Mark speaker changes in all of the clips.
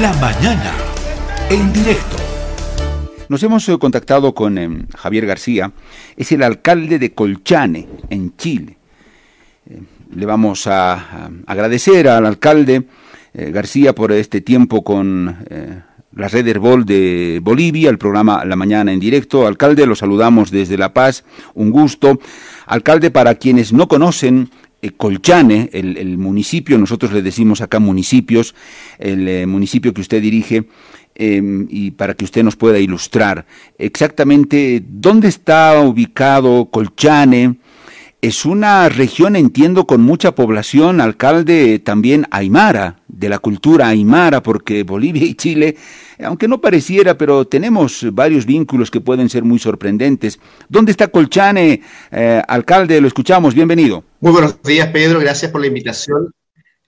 Speaker 1: La mañana, en directo.
Speaker 2: Nos hemos eh, contactado con eh, Javier García, es el alcalde de Colchane, en Chile. Eh, le vamos a, agradecer al alcalde eh, García por este tiempo con eh, la red Herbol de Bolivia, el programa La Mañana en directo. Alcalde, lo saludamos desde La Paz, un gusto. Alcalde, para quienes no conocen, Colchane, el, el, municipio, nosotros le decimos acá municipios, el eh, municipio que usted dirige, eh, y para que usted nos pueda ilustrar exactamente dónde está ubicado Colchane. Es una región, entiendo, con mucha población, alcalde también aymara, de la cultura aymara, porque Bolivia y Chile, aunque no pareciera, pero tenemos varios vínculos que pueden ser muy sorprendentes. ¿Dónde está Colchane, eh, alcalde? Lo escuchamos, bienvenido.
Speaker 3: Muy buenos días, Pedro, gracias por la invitación.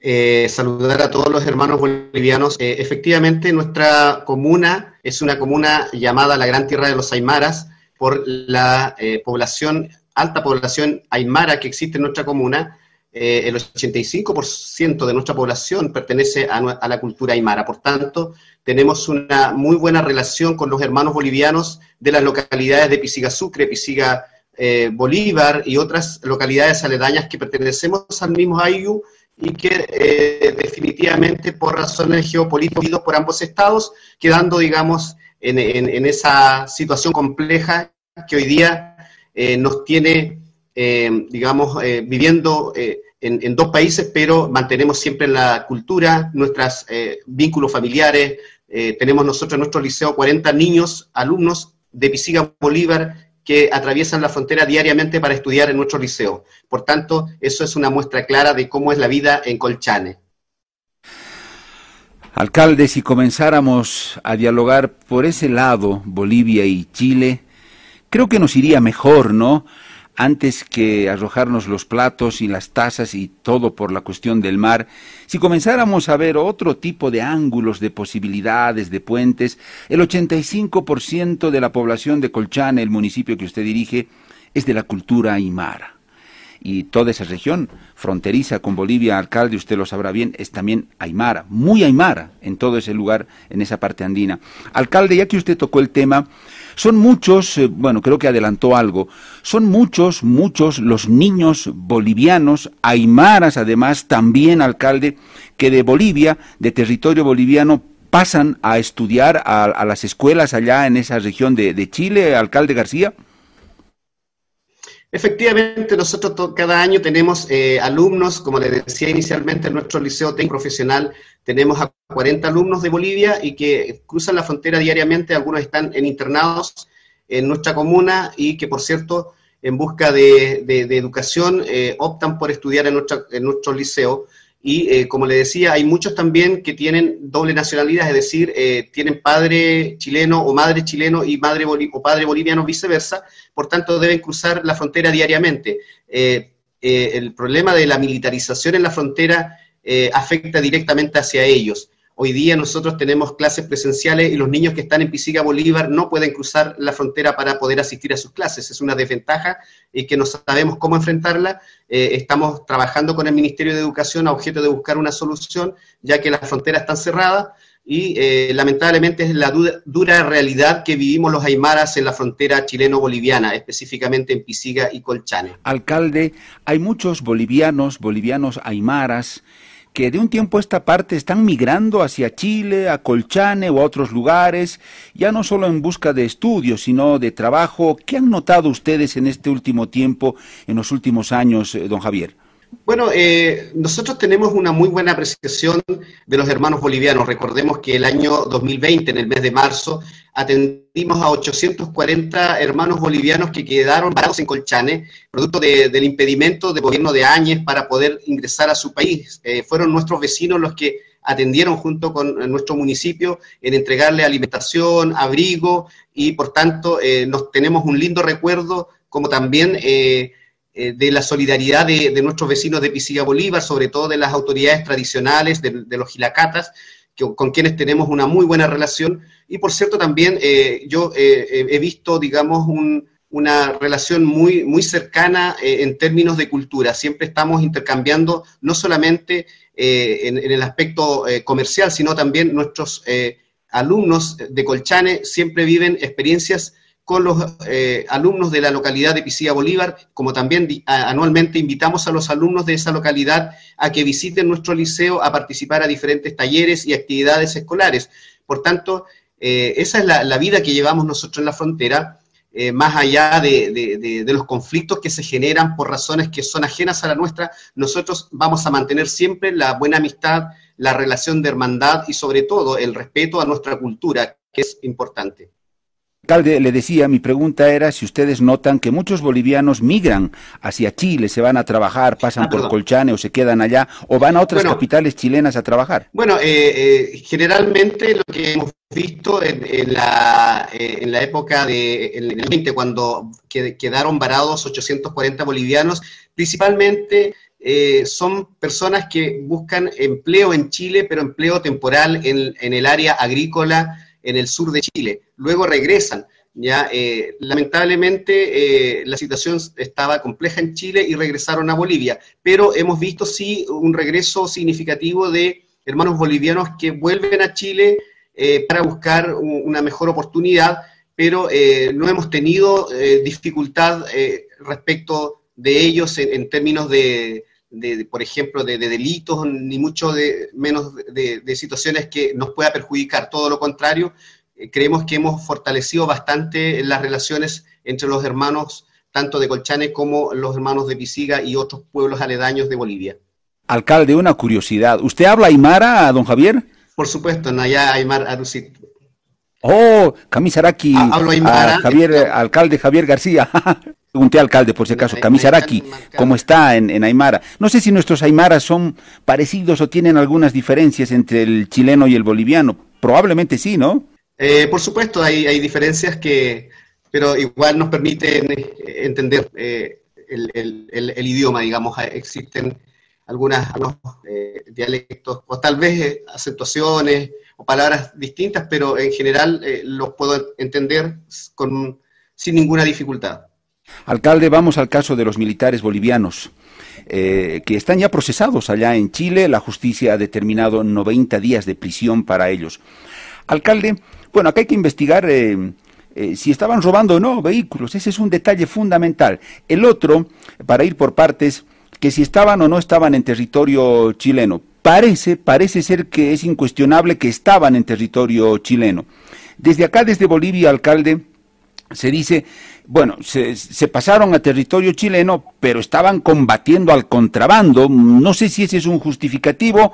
Speaker 3: Eh, saludar a todos los hermanos bolivianos. Eh, efectivamente, nuestra comuna es una comuna llamada la Gran Tierra de los Aymaras por la eh, población, alta población aymara que existe en nuestra comuna. Eh, el 85% de nuestra población pertenece a, la cultura aymara. Por tanto, tenemos una muy buena relación con los hermanos bolivianos de las localidades de Pisiga Sucre, Pisiga eh, Bolívar y otras localidades aledañas que pertenecemos al mismo Ayu y que eh, definitivamente por razones geopolíticas por ambos estados, quedando, digamos, en esa situación compleja que hoy día eh, nos tiene, eh, digamos, eh, viviendo en, en, dos países, pero mantenemos siempre la cultura, nuestros vínculos familiares. tenemos nosotros en nuestro liceo 40 niños, alumnos de Pisiga Bolívar, que atraviesan la frontera diariamente para estudiar en nuestro liceo. Por tanto, eso es una muestra clara de cómo es la vida en Colchane.
Speaker 2: Alcalde, si comenzáramos a dialogar por ese lado, Bolivia y Chile, creo que nos iría mejor, ¿no? Antes que arrojarnos los platos y las tazas y todo por la cuestión del mar, si comenzáramos a ver otro tipo de ángulos, de posibilidades, de puentes, el 85% de la población de Colchane, el municipio que usted dirige, es de la cultura aymara. Y toda esa región fronteriza con Bolivia, alcalde, usted lo sabrá bien, es también aymara, muy aymara en todo ese lugar, en esa parte andina. Alcalde, ya que usted tocó el tema, son muchos, eh, bueno, creo que adelantó algo, son muchos, muchos los niños bolivianos, aymaras además, también, alcalde, que de Bolivia, de territorio boliviano, pasan a estudiar a, a las escuelas allá en esa región de, de Chile, alcalde García.
Speaker 3: Efectivamente, nosotros cada año tenemos eh, alumnos, como les decía inicialmente, en nuestro liceo técnico profesional tenemos a 40 alumnos de Bolivia y que cruzan la frontera diariamente, algunos están en internados en nuestra comuna y que, por cierto, en busca de, educación eh, optan por estudiar en nuestro liceo. Y eh, como le decía, hay muchos también que tienen doble nacionalidad, es decir, eh, tienen padre chileno o madre chileno y madre o padre boliviano viceversa, por tanto deben cruzar la frontera diariamente. Eh, el problema de la militarización en la frontera afecta directamente hacia ellos. Hoy día nosotros tenemos clases presenciales y los niños que están en Pisiga Bolívar no pueden cruzar la frontera para poder asistir a sus clases. Es una desventaja y que no sabemos cómo enfrentarla. Eh, estamos trabajando con el Ministerio de Educación a objeto de buscar una solución, ya que las fronteras están cerradas y eh, lamentablemente es la dura, realidad que vivimos los aymaras en la frontera chileno-boliviana, específicamente en Pisiga y Colchane.
Speaker 2: Alcalde, hay muchos bolivianos, bolivianos aymaras, que de un tiempo a esta parte están migrando hacia Chile, a Colchane o a otros lugares, ya no solo en busca de estudios, sino de trabajo. ¿Qué han notado ustedes en este último tiempo, en los últimos años, don Javier?
Speaker 3: Bueno, eh, nosotros tenemos una muy buena apreciación de los hermanos bolivianos. Recordemos que el año 2020, en el mes de marzo, atendimos a 840 hermanos bolivianos que quedaron parados en Colchane, producto de, del impedimento del gobierno de Áñez para poder ingresar a su país. Eh, fueron nuestros vecinos los que atendieron junto con nuestro municipio en entregarle alimentación, abrigo y por tanto eh, nos tenemos un lindo recuerdo como también eh, eh, de la solidaridad de, nuestros vecinos de Pisiga Bolívar, sobre todo de las autoridades tradicionales, de, los gilacatas, que, con quienes tenemos una muy buena relación. Y por cierto, también eh, yo eh, he visto, digamos, un, una relación muy, muy cercana eh, en términos de cultura. Siempre estamos intercambiando no solamente en, el aspecto comercial, sino también nuestros alumnos de Colchane siempre viven experiencias con los eh, alumnos de la localidad de Pisilla Bolívar, como también anualmente invitamos a los alumnos de esa localidad a que visiten nuestro liceo a participar a diferentes talleres y actividades escolares. Por tanto, eh, esa es la, vida que llevamos nosotros en la frontera, eh, más allá de, de, los conflictos que se generan por razones que son ajenas a la nuestra, nosotros vamos a mantener siempre la buena amistad, la relación de hermandad y sobre todo el respeto a nuestra cultura, que es importante
Speaker 2: alcalde, le decía, mi pregunta era si ustedes notan que muchos bolivianos migran hacia Chile, se van a trabajar, pasan ah, por Colchane o se quedan allá, o van a otras capitales chilenas a trabajar.
Speaker 3: Bueno, eh, eh, generalmente lo que hemos visto en, la, eh, en la época de el 20, cuando quedaron varados 840 bolivianos, principalmente son personas que buscan empleo en Chile, pero empleo temporal en, en el área agrícola en el sur de Chile. Luego regresan. Ya, eh, lamentablemente eh, la situación estaba compleja en Chile y regresaron a Bolivia, pero hemos visto sí un regreso significativo de hermanos bolivianos que vuelven a Chile eh, para buscar una mejor oportunidad, pero no hemos tenido dificultad respecto de ellos en, términos de, por ejemplo, de, delitos, ni mucho de, menos de, situaciones que nos pueda perjudicar. Todo lo contrario, eh, creemos que hemos fortalecido bastante las relaciones entre los hermanos, tanto de Colchane como los hermanos de Pisiga y otros pueblos aledaños de Bolivia.
Speaker 2: Alcalde, una curiosidad. ¿Usted habla aymara, don Javier?
Speaker 3: Por supuesto, Naya Aymar Arusit.
Speaker 2: Oh, Camisaraki. Hablo aymara. Javier, alcalde Javier García. Pregunté alcalde, por si acaso, Camisaraki, ¿cómo está en, en, Aymara? No sé si nuestros Aymaras son parecidos o tienen algunas diferencias entre el chileno y el boliviano. Probablemente sí, ¿no?
Speaker 3: Eh, por supuesto, hay, hay, diferencias que, pero igual nos permiten eh, entender eh, el, el, idioma, digamos. Existen algunas, algunos dialectos, o tal vez acentuaciones o palabras distintas, pero en general los puedo entender con, sin ninguna dificultad.
Speaker 2: Alcalde, vamos al caso de los militares bolivianos. Eh, que están ya procesados allá en Chile. La justicia ha determinado 90 días de prisión para ellos. Alcalde, bueno, acá hay que investigar eh, eh, si estaban robando o no vehículos. Ese es un detalle fundamental. El otro, para ir por partes, que si estaban o no estaban en territorio chileno. Parece, parece ser que es incuestionable que estaban en territorio chileno. Desde acá, desde Bolivia, alcalde, se dice, bueno, se, se, pasaron a territorio chileno, pero estaban combatiendo al contrabando. No sé si ese es un justificativo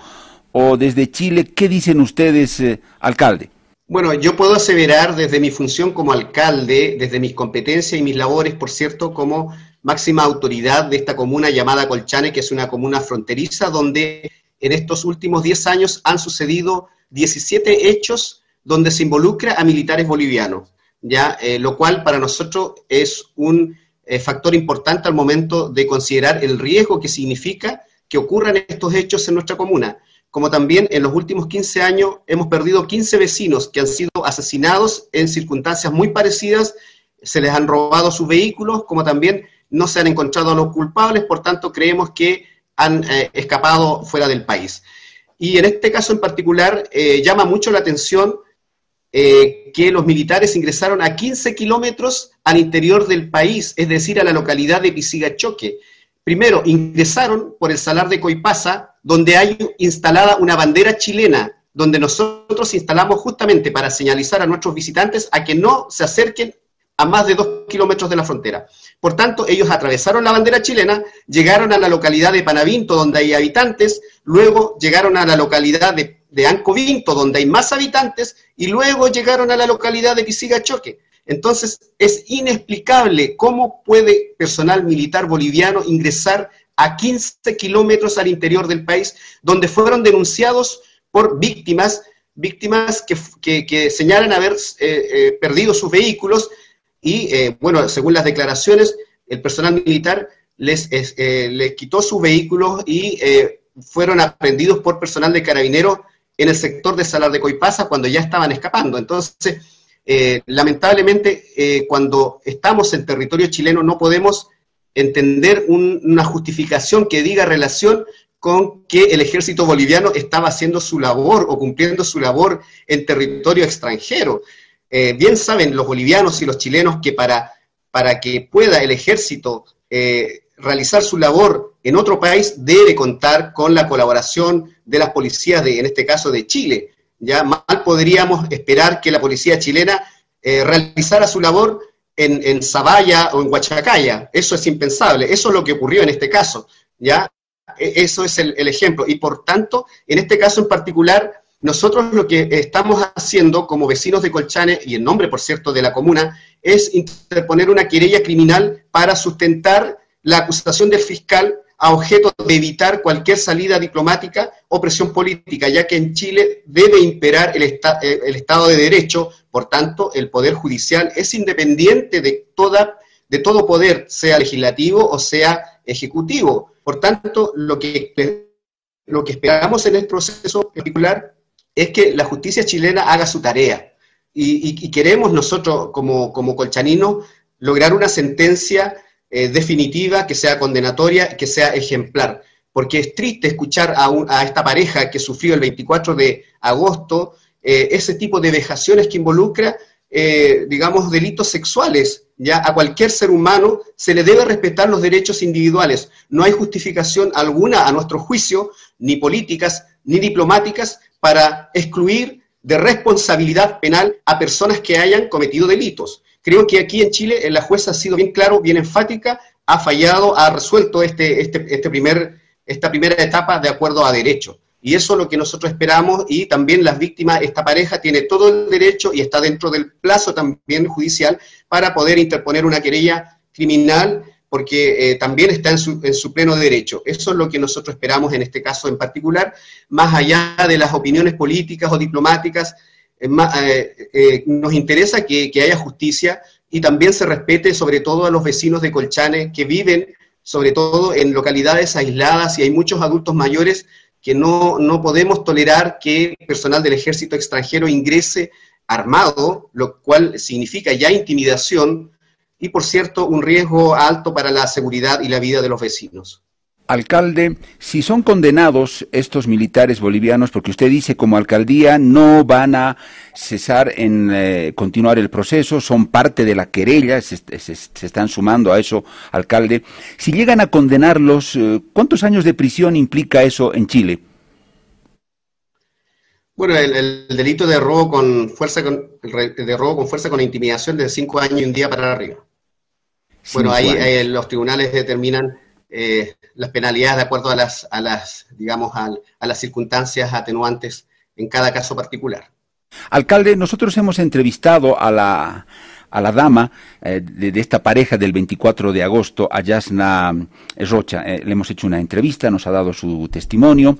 Speaker 2: o desde Chile, ¿qué dicen ustedes, eh, alcalde?
Speaker 3: Bueno, yo puedo aseverar desde mi función como alcalde, desde mis competencias y mis labores, por cierto, como máxima autoridad de esta comuna llamada Colchane, que es una comuna fronteriza, donde en estos últimos 10 años han sucedido 17 hechos donde se involucra a militares bolivianos ya, eh, lo cual para nosotros es un eh, factor importante al momento de considerar el riesgo que significa que ocurran estos hechos en nuestra comuna. Como también en los últimos 15 años hemos perdido 15 vecinos que han sido asesinados en circunstancias muy parecidas, se les han robado sus vehículos, como también no se han encontrado a los culpables, por tanto creemos que han eh, escapado fuera del país. Y en este caso en particular llama mucho la atención eh, que los militares ingresaron a 15 kilómetros al interior del país, es decir, a la localidad de Pisigachoque. Primero, ingresaron por el salar de Coipasa, donde hay instalada una bandera chilena, donde nosotros instalamos justamente para señalizar a nuestros visitantes a que no se acerquen a más de dos kilómetros de la frontera. Por tanto, ellos atravesaron la bandera chilena, llegaron a la localidad de Panavinto, donde hay habitantes, luego llegaron a la localidad de de Ancovinto, donde hay más habitantes, y luego llegaron a la localidad de Pisigachoque. Entonces, es inexplicable cómo puede personal militar boliviano ingresar a 15 kilómetros al interior del país, donde fueron denunciados por víctimas, víctimas que, señalan haber eh, eh, perdido sus vehículos y, eh, bueno, según las declaraciones, el personal militar les, les quitó sus vehículos y fueron aprendidos por personal de carabineros en el sector de Salar de Coipasa cuando ya estaban escapando. Entonces, eh, lamentablemente, eh, cuando estamos en territorio chileno no podemos entender una justificación que diga relación con que el ejército boliviano estaba haciendo su labor o cumpliendo su labor en territorio extranjero. Eh, bien saben los bolivianos y los chilenos que para, para que pueda el ejército realizar su labor en otro país debe contar con la colaboración de las policías, de, en este caso de Chile. Ya mal podríamos esperar que la policía chilena eh, realizara su labor en, en Zabaya o en Huachacaya. Eso es impensable. Eso es lo que ocurrió en este caso. ¿ya? E, eso es el, el ejemplo. Y por tanto, en este caso en particular, nosotros lo que estamos haciendo como vecinos de Colchane, y en nombre, por cierto, de la comuna, es interponer una querella criminal para sustentar la acusación del fiscal a objeto de evitar cualquier salida diplomática o presión política, ya que en Chile debe imperar el, eh, el Estado de Derecho, por tanto, el Poder Judicial es independiente de, toda, de todo poder, sea legislativo o sea ejecutivo. Por tanto, lo que, lo que esperamos en el proceso particular es que la justicia chilena haga su tarea. Y, queremos nosotros, como, como colchaninos, lograr una sentencia eh, definitiva, que sea condenatoria, que sea ejemplar. Porque es triste escuchar a, a esta pareja que sufrió el 24 de agosto eh, ese tipo de vejaciones que involucra, eh, digamos, delitos sexuales. Ya a cualquier ser humano se le debe respetar los derechos individuales. No hay justificación alguna, a nuestro juicio, ni políticas ni diplomáticas, para excluir de responsabilidad penal a personas que hayan cometido delitos. Creo que aquí en Chile la jueza ha sido bien claro, bien enfática, ha fallado, ha resuelto este, este, este primer, esta primera etapa de acuerdo a derecho. Y eso es lo que nosotros esperamos y también las víctimas, esta pareja tiene todo el derecho y está dentro del plazo también judicial para poder interponer una querella criminal porque eh, también está en su, en su, pleno derecho. Eso es lo que nosotros esperamos en este caso en particular, más allá de las opiniones políticas o diplomáticas eh, eh, nos interesa que, haya justicia y también se respete sobre todo a los vecinos de Colchane que viven sobre todo en localidades aisladas y hay muchos adultos mayores que no, no podemos tolerar que personal del ejército extranjero ingrese armado, lo cual significa ya intimidación y, por cierto, un riesgo alto para la seguridad y la vida de los vecinos.
Speaker 2: Alcalde, si son condenados estos militares bolivianos, porque usted dice como alcaldía no van a cesar en eh, continuar el proceso, son parte de la querella, se, están sumando a eso, alcalde. Si llegan a condenarlos, eh, ¿cuántos años de prisión implica eso en Chile?
Speaker 3: Bueno, el, delito de robo con fuerza con, de robo con fuerza con intimidación de cinco años y un día para arriba. Bueno, ahí eh, los tribunales determinan eh, las penalidades de acuerdo a las, a las digamos, a, las circunstancias atenuantes en cada caso particular.
Speaker 2: Alcalde, nosotros hemos entrevistado a la, a la dama eh, de, esta pareja del 24 de agosto, a Yasna Rocha. Eh, le hemos hecho una entrevista, nos ha dado su testimonio,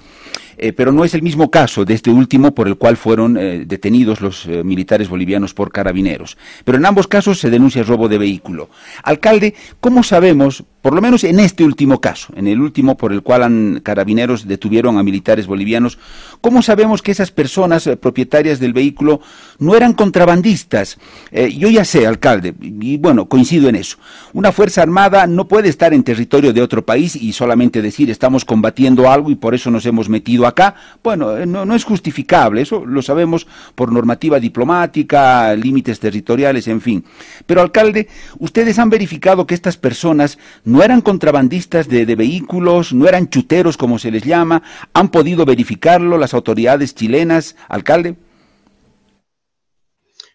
Speaker 2: pero no es el mismo caso de este último por el cual fueron detenidos los militares bolivianos por carabineros. Pero en ambos casos se denuncia robo de vehículo. Alcalde, ¿cómo sabemos, por lo menos en este último caso, en el último por el cual han, carabineros detuvieron a militares bolivianos, ¿cómo sabemos que esas personas eh, propietarias del vehículo no eran contrabandistas? Eh, yo ya sé, alcalde, y bueno, coincido en eso. Una fuerza armada no puede estar en territorio de otro país y solamente decir estamos combatiendo algo y por eso nos hemos metido acá. Bueno, eh, no, no es justificable, eso lo sabemos por normativa diplomática, límites territoriales, en fin. Pero, alcalde, ustedes han verificado que estas personas no eran contrabandistas de, vehículos, no eran chuteros como se les llama, han podido verificarlo las autoridades chilenas, alcalde.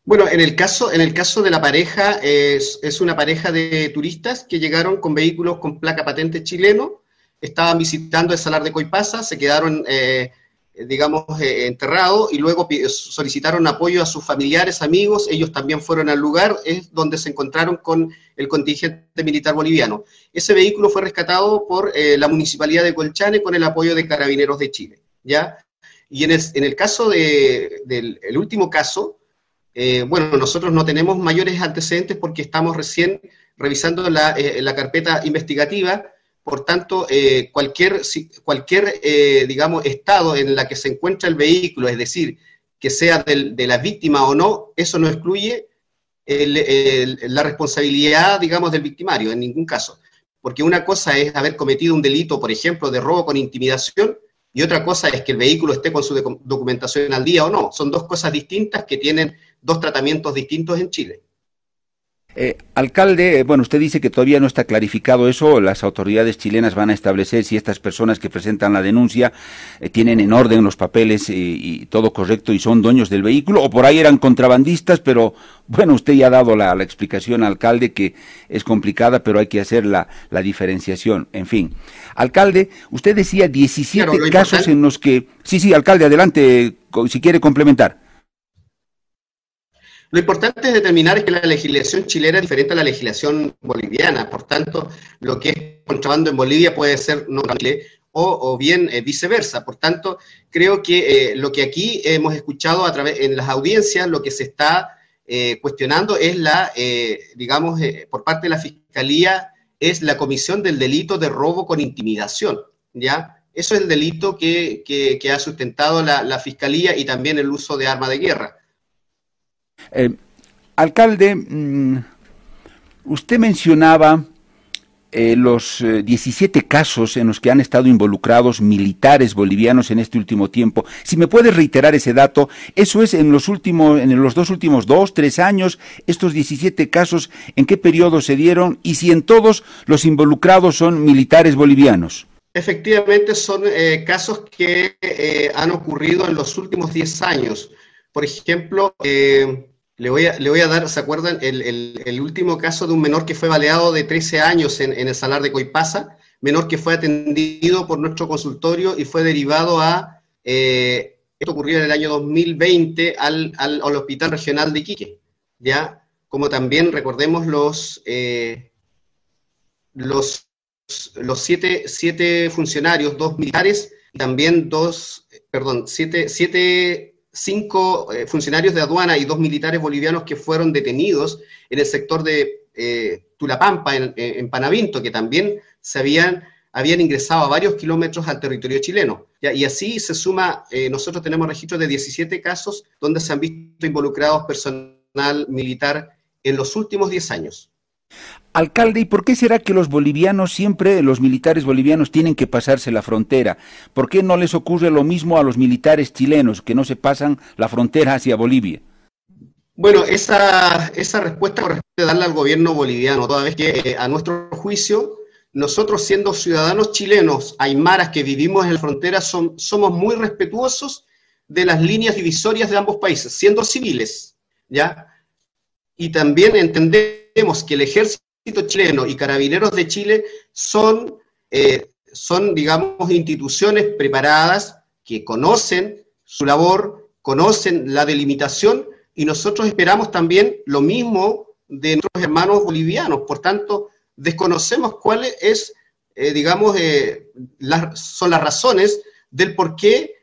Speaker 3: Bueno, en el caso, en el caso de la pareja, es, una pareja de turistas que llegaron con vehículos con placa patente chileno, estaban visitando el Salar de Coipasa, se quedaron eh, digamos, eh, enterrado y luego solicitaron apoyo a sus familiares, amigos, ellos también fueron al lugar, es donde se encontraron con el contingente militar boliviano. Ese vehículo fue rescatado por eh, la Municipalidad de Colchane con el apoyo de Carabineros de Chile, ¿ya? Y en el, en el caso de, del el último caso, bueno, nosotros no tenemos mayores antecedentes porque estamos recién revisando la, la carpeta investigativa, por tanto, eh, cualquier, cualquier eh, digamos, estado en la que se encuentra el vehículo, es decir, que sea de la víctima o no, eso no excluye la responsabilidad, digamos, del victimario, en ningún caso. porque una cosa es haber cometido un delito, por ejemplo, de robo con intimidación, y otra cosa es que el vehículo esté con su documentación al día o no. Son dos cosas distintas que tienen dos tratamientos distintos en Chile.
Speaker 2: Eh, alcalde, eh, bueno, usted dice que todavía no está clarificado eso, las autoridades chilenas van a establecer si estas personas que presentan la denuncia eh, tienen en orden los papeles y, todo correcto y son dueños del vehículo, o por ahí eran contrabandistas, pero bueno, usted ya ha dado la, explicación, alcalde, que es complicada, pero hay que hacer la, diferenciación, en fin. Alcalde, usted decía 17 casos en los que... Sí, sí, alcalde, adelante, si quiere complementar.
Speaker 3: Lo importante es determinar es que la legislación chilena es diferente a la legislación boliviana, por tanto, lo que es contrabando en Bolivia puede ser no o, o bien eh, viceversa. Por tanto, creo que eh, lo que aquí hemos escuchado a través en las audiencias, lo que se está eh, cuestionando es la, digamos, por parte de la fiscalía, es la comisión del delito de robo con intimidación, ¿ya? Eso es el delito que, que, ha sustentado la, la fiscalía y también el uso de arma de guerra.
Speaker 2: Eh, alcalde, mm, usted mencionaba eh, los 17 eh, casos en los que han estado involucrados militares bolivianos en este último tiempo. Si me puede reiterar ese dato, eso es en los últimos, en los dos últimos dos, tres años, estos 17 casos, ¿en qué periodo se dieron? Y si en todos los involucrados son militares bolivianos.
Speaker 3: Efectivamente, son casos que han ocurrido en los últimos 10 años. Por ejemplo, le voy, a, le voy a dar, ¿se acuerdan? El, último caso de un menor que fue baleado de 13 años en, el salar de Coipasa, menor que fue atendido por nuestro consultorio y fue derivado a, eh, esto ocurrió en el año 2020, al, al, Hospital Regional de Iquique, ¿ya? Como también recordemos los, eh, los, los siete, siete funcionarios, dos militares, también dos, perdón, siete, siete cinco eh, funcionarios de aduana y dos militares bolivianos que fueron detenidos en el sector de eh, Tulapampa, en, Panavinto, que también se habían, habían ingresado a varios kilómetros al territorio chileno. Y así se suma, eh, nosotros tenemos registros de 17 casos donde se han visto involucrados personal militar en los últimos 10 años.
Speaker 2: Alcalde, ¿y por qué será que los bolivianos siempre, los militares bolivianos, tienen que pasarse la frontera? ¿Por qué no les ocurre lo mismo a los militares chilenos, que no se pasan la frontera hacia Bolivia?
Speaker 3: Bueno, esa, esa respuesta corresponde darle al gobierno boliviano, toda vez que eh, a nuestro juicio, nosotros siendo ciudadanos chilenos, aymaras que vivimos en la frontera, somos muy respetuosos de las líneas divisorias de ambos países, siendo civiles, ¿ya? Y también entendemos que el ejército chileno y Carabineros de Chile son, eh, son, digamos, instituciones preparadas que conocen su labor, conocen la delimitación y nosotros esperamos también lo mismo de nuestros hermanos bolivianos. Por tanto, desconocemos cuáles es, eh, digamos, eh, son las razones del por qué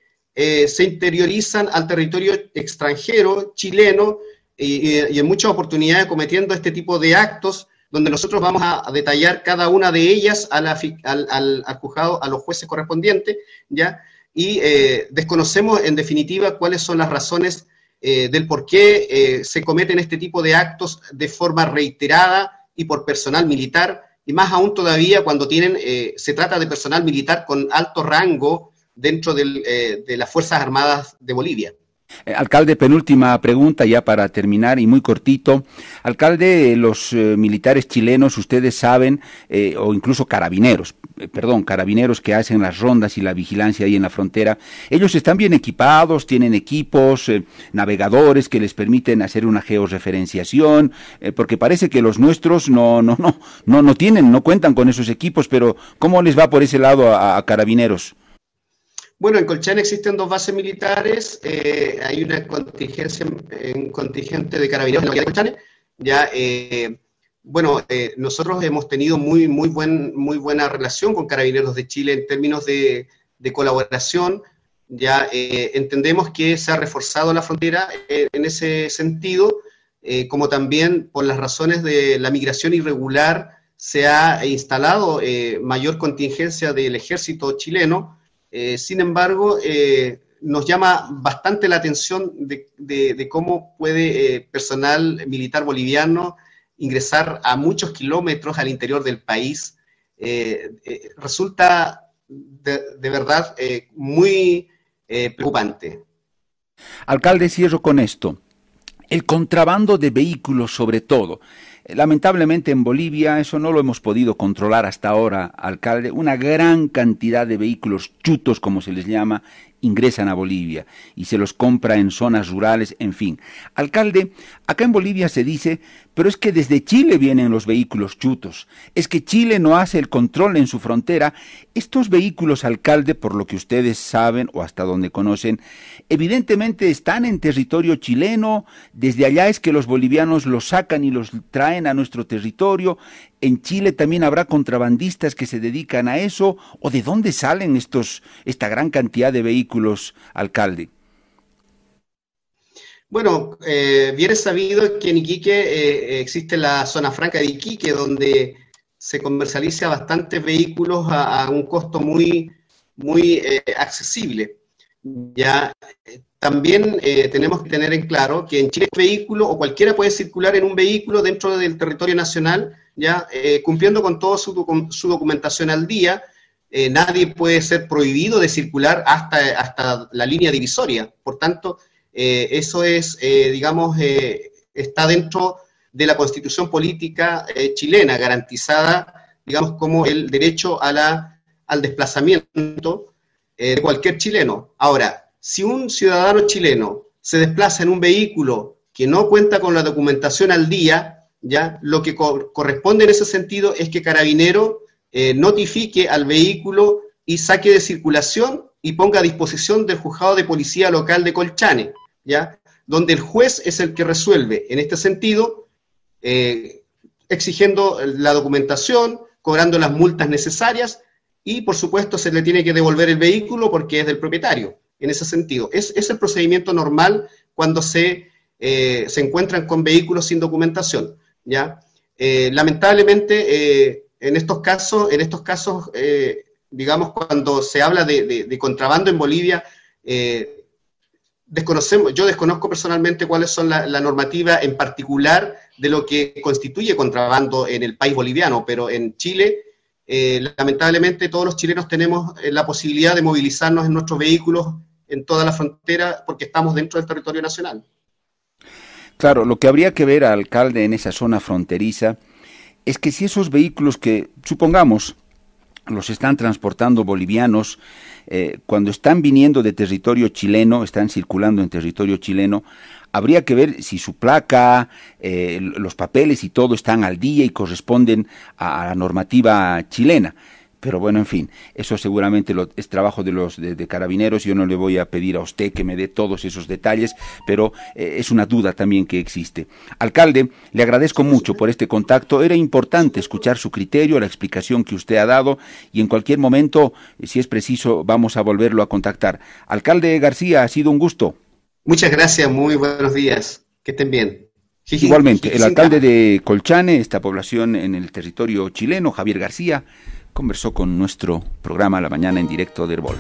Speaker 3: se interiorizan al territorio extranjero chileno y, en muchas oportunidades cometiendo este tipo de actos donde nosotros vamos a, detallar cada una de ellas al, al, juzgado, a los jueces correspondientes, ¿ya? Y eh, desconocemos en definitiva cuáles son las razones eh, del por qué eh, se cometen este tipo de actos de forma reiterada y por personal militar, y más aún todavía cuando tienen, se trata de personal militar con alto rango dentro de las Fuerzas Armadas de Bolivia.
Speaker 2: Eh, alcalde, penúltima pregunta ya para terminar y muy cortito. Alcalde, los eh, militares chilenos, ustedes saben, eh, o incluso carabineros, perdón, carabineros que hacen las rondas y la vigilancia ahí en la frontera, ellos están bien equipados, tienen equipos, navegadores que les permiten hacer una georreferenciación, porque parece que los nuestros no, no, no, no, no tienen, no cuentan con esos equipos, pero ¿cómo les va por ese lado a carabineros?
Speaker 3: Bueno, en Colchane existen dos bases militares, eh, hay una contingencia, un contingente de carabineros en la de Colchane. Ya, eh, bueno, eh, nosotros hemos tenido muy, muy, buen, muy buena relación con Carabineros de Chile en términos de, colaboración. Ya entendemos que se ha reforzado la frontera en ese sentido, como también por las razones de la migración irregular se ha instalado mayor contingencia del ejército chileno eh, sin embargo, eh, nos llama bastante la atención de, cómo puede eh, personal militar boliviano ingresar a muchos kilómetros al interior del país resulta de, de verdad muy preocupante.
Speaker 2: Alcalde, cierro con esto. El contrabando de vehículos sobre todo. Lamentablemente en Bolivia eso no lo hemos podido controlar hasta ahora, alcalde. Una gran cantidad de vehículos chutos, como se les llama, ingresan a Bolivia y se los compra en zonas rurales, en fin. Alcalde, acá en Bolivia se dice, pero es que desde Chile vienen los vehículos chutos, es que Chile no hace el control en su frontera. Estos vehículos, alcalde, por lo que ustedes saben o hasta donde conocen, evidentemente están en territorio chileno, desde allá es que los bolivianos los sacan y los traen a nuestro territorio, en Chile también habrá contrabandistas que se dedican a eso, o de dónde salen estos, esta gran cantidad de vehículos, alcalde.
Speaker 3: Bueno, eh, bien es sabido que en Iquique eh, existe la zona franca de Iquique, donde se comercializa bastantes vehículos a, un costo muy, muy eh, accesible. Ya también tenemos que tener en claro que en Chile el vehículo o cualquiera puede circular en un vehículo dentro del territorio nacional ¿ya? Eh, cumpliendo con toda su, documentación al día. Eh, nadie puede ser prohibido de circular hasta, hasta la línea divisoria. Por tanto, eh, eso es, digamos, está dentro de la constitución política chilena, garantizada, digamos, como el derecho a la, al desplazamiento de cualquier chileno. Ahora, si un ciudadano chileno se desplaza en un vehículo que no cuenta con la documentación al día, ¿ya? Lo que corresponde en ese sentido es que Carabinero eh, notifique al vehículo y saque de circulación y ponga a disposición del juzgado de policía local de Colchane, ¿ya? Donde el juez es el que resuelve en este sentido, eh, exigiendo la documentación, cobrando las multas necesarias y, por supuesto, se le tiene que devolver el vehículo porque es del propietario, en ese sentido. Es, es el procedimiento normal cuando se, eh, se encuentran con vehículos sin documentación. ¿ya? Lamentablemente, en estos casos, en estos casos eh, digamos, cuando se habla de, contrabando en Bolivia, desconocemos, yo desconozco personalmente cuáles son la, normativa en particular de lo que constituye contrabando en el país boliviano, pero en Chile, lamentablemente todos los chilenos tenemos la posibilidad de movilizarnos en nuestros vehículos en toda la frontera porque estamos dentro del territorio nacional.
Speaker 2: Claro, lo que habría que ver, al alcalde, en esa zona fronteriza, es que si esos vehículos que, supongamos, los están transportando bolivianos, eh, cuando están viniendo de territorio chileno, están circulando en territorio chileno, habría que ver si su placa, eh, los papeles y todo están al día y corresponden a la normativa chilena. Pero bueno, en fin, eso seguramente lo, es trabajo de los de, carabineros. Yo no le voy a pedir a usted que me dé todos esos detalles, pero eh, es una duda también que existe. Alcalde, le agradezco mucho por este contacto. Era importante escuchar su criterio, la explicación que usted ha dado y en cualquier momento, si es preciso, vamos a volverlo a contactar. Alcalde García, ha sido un gusto.
Speaker 3: Muchas gracias, muy buenos días. Que estén bien.
Speaker 2: Igualmente, el alcalde de Colchane, esta población en el territorio chileno, Javier García, conversó con nuestro programa La Mañana en directo de Herbol.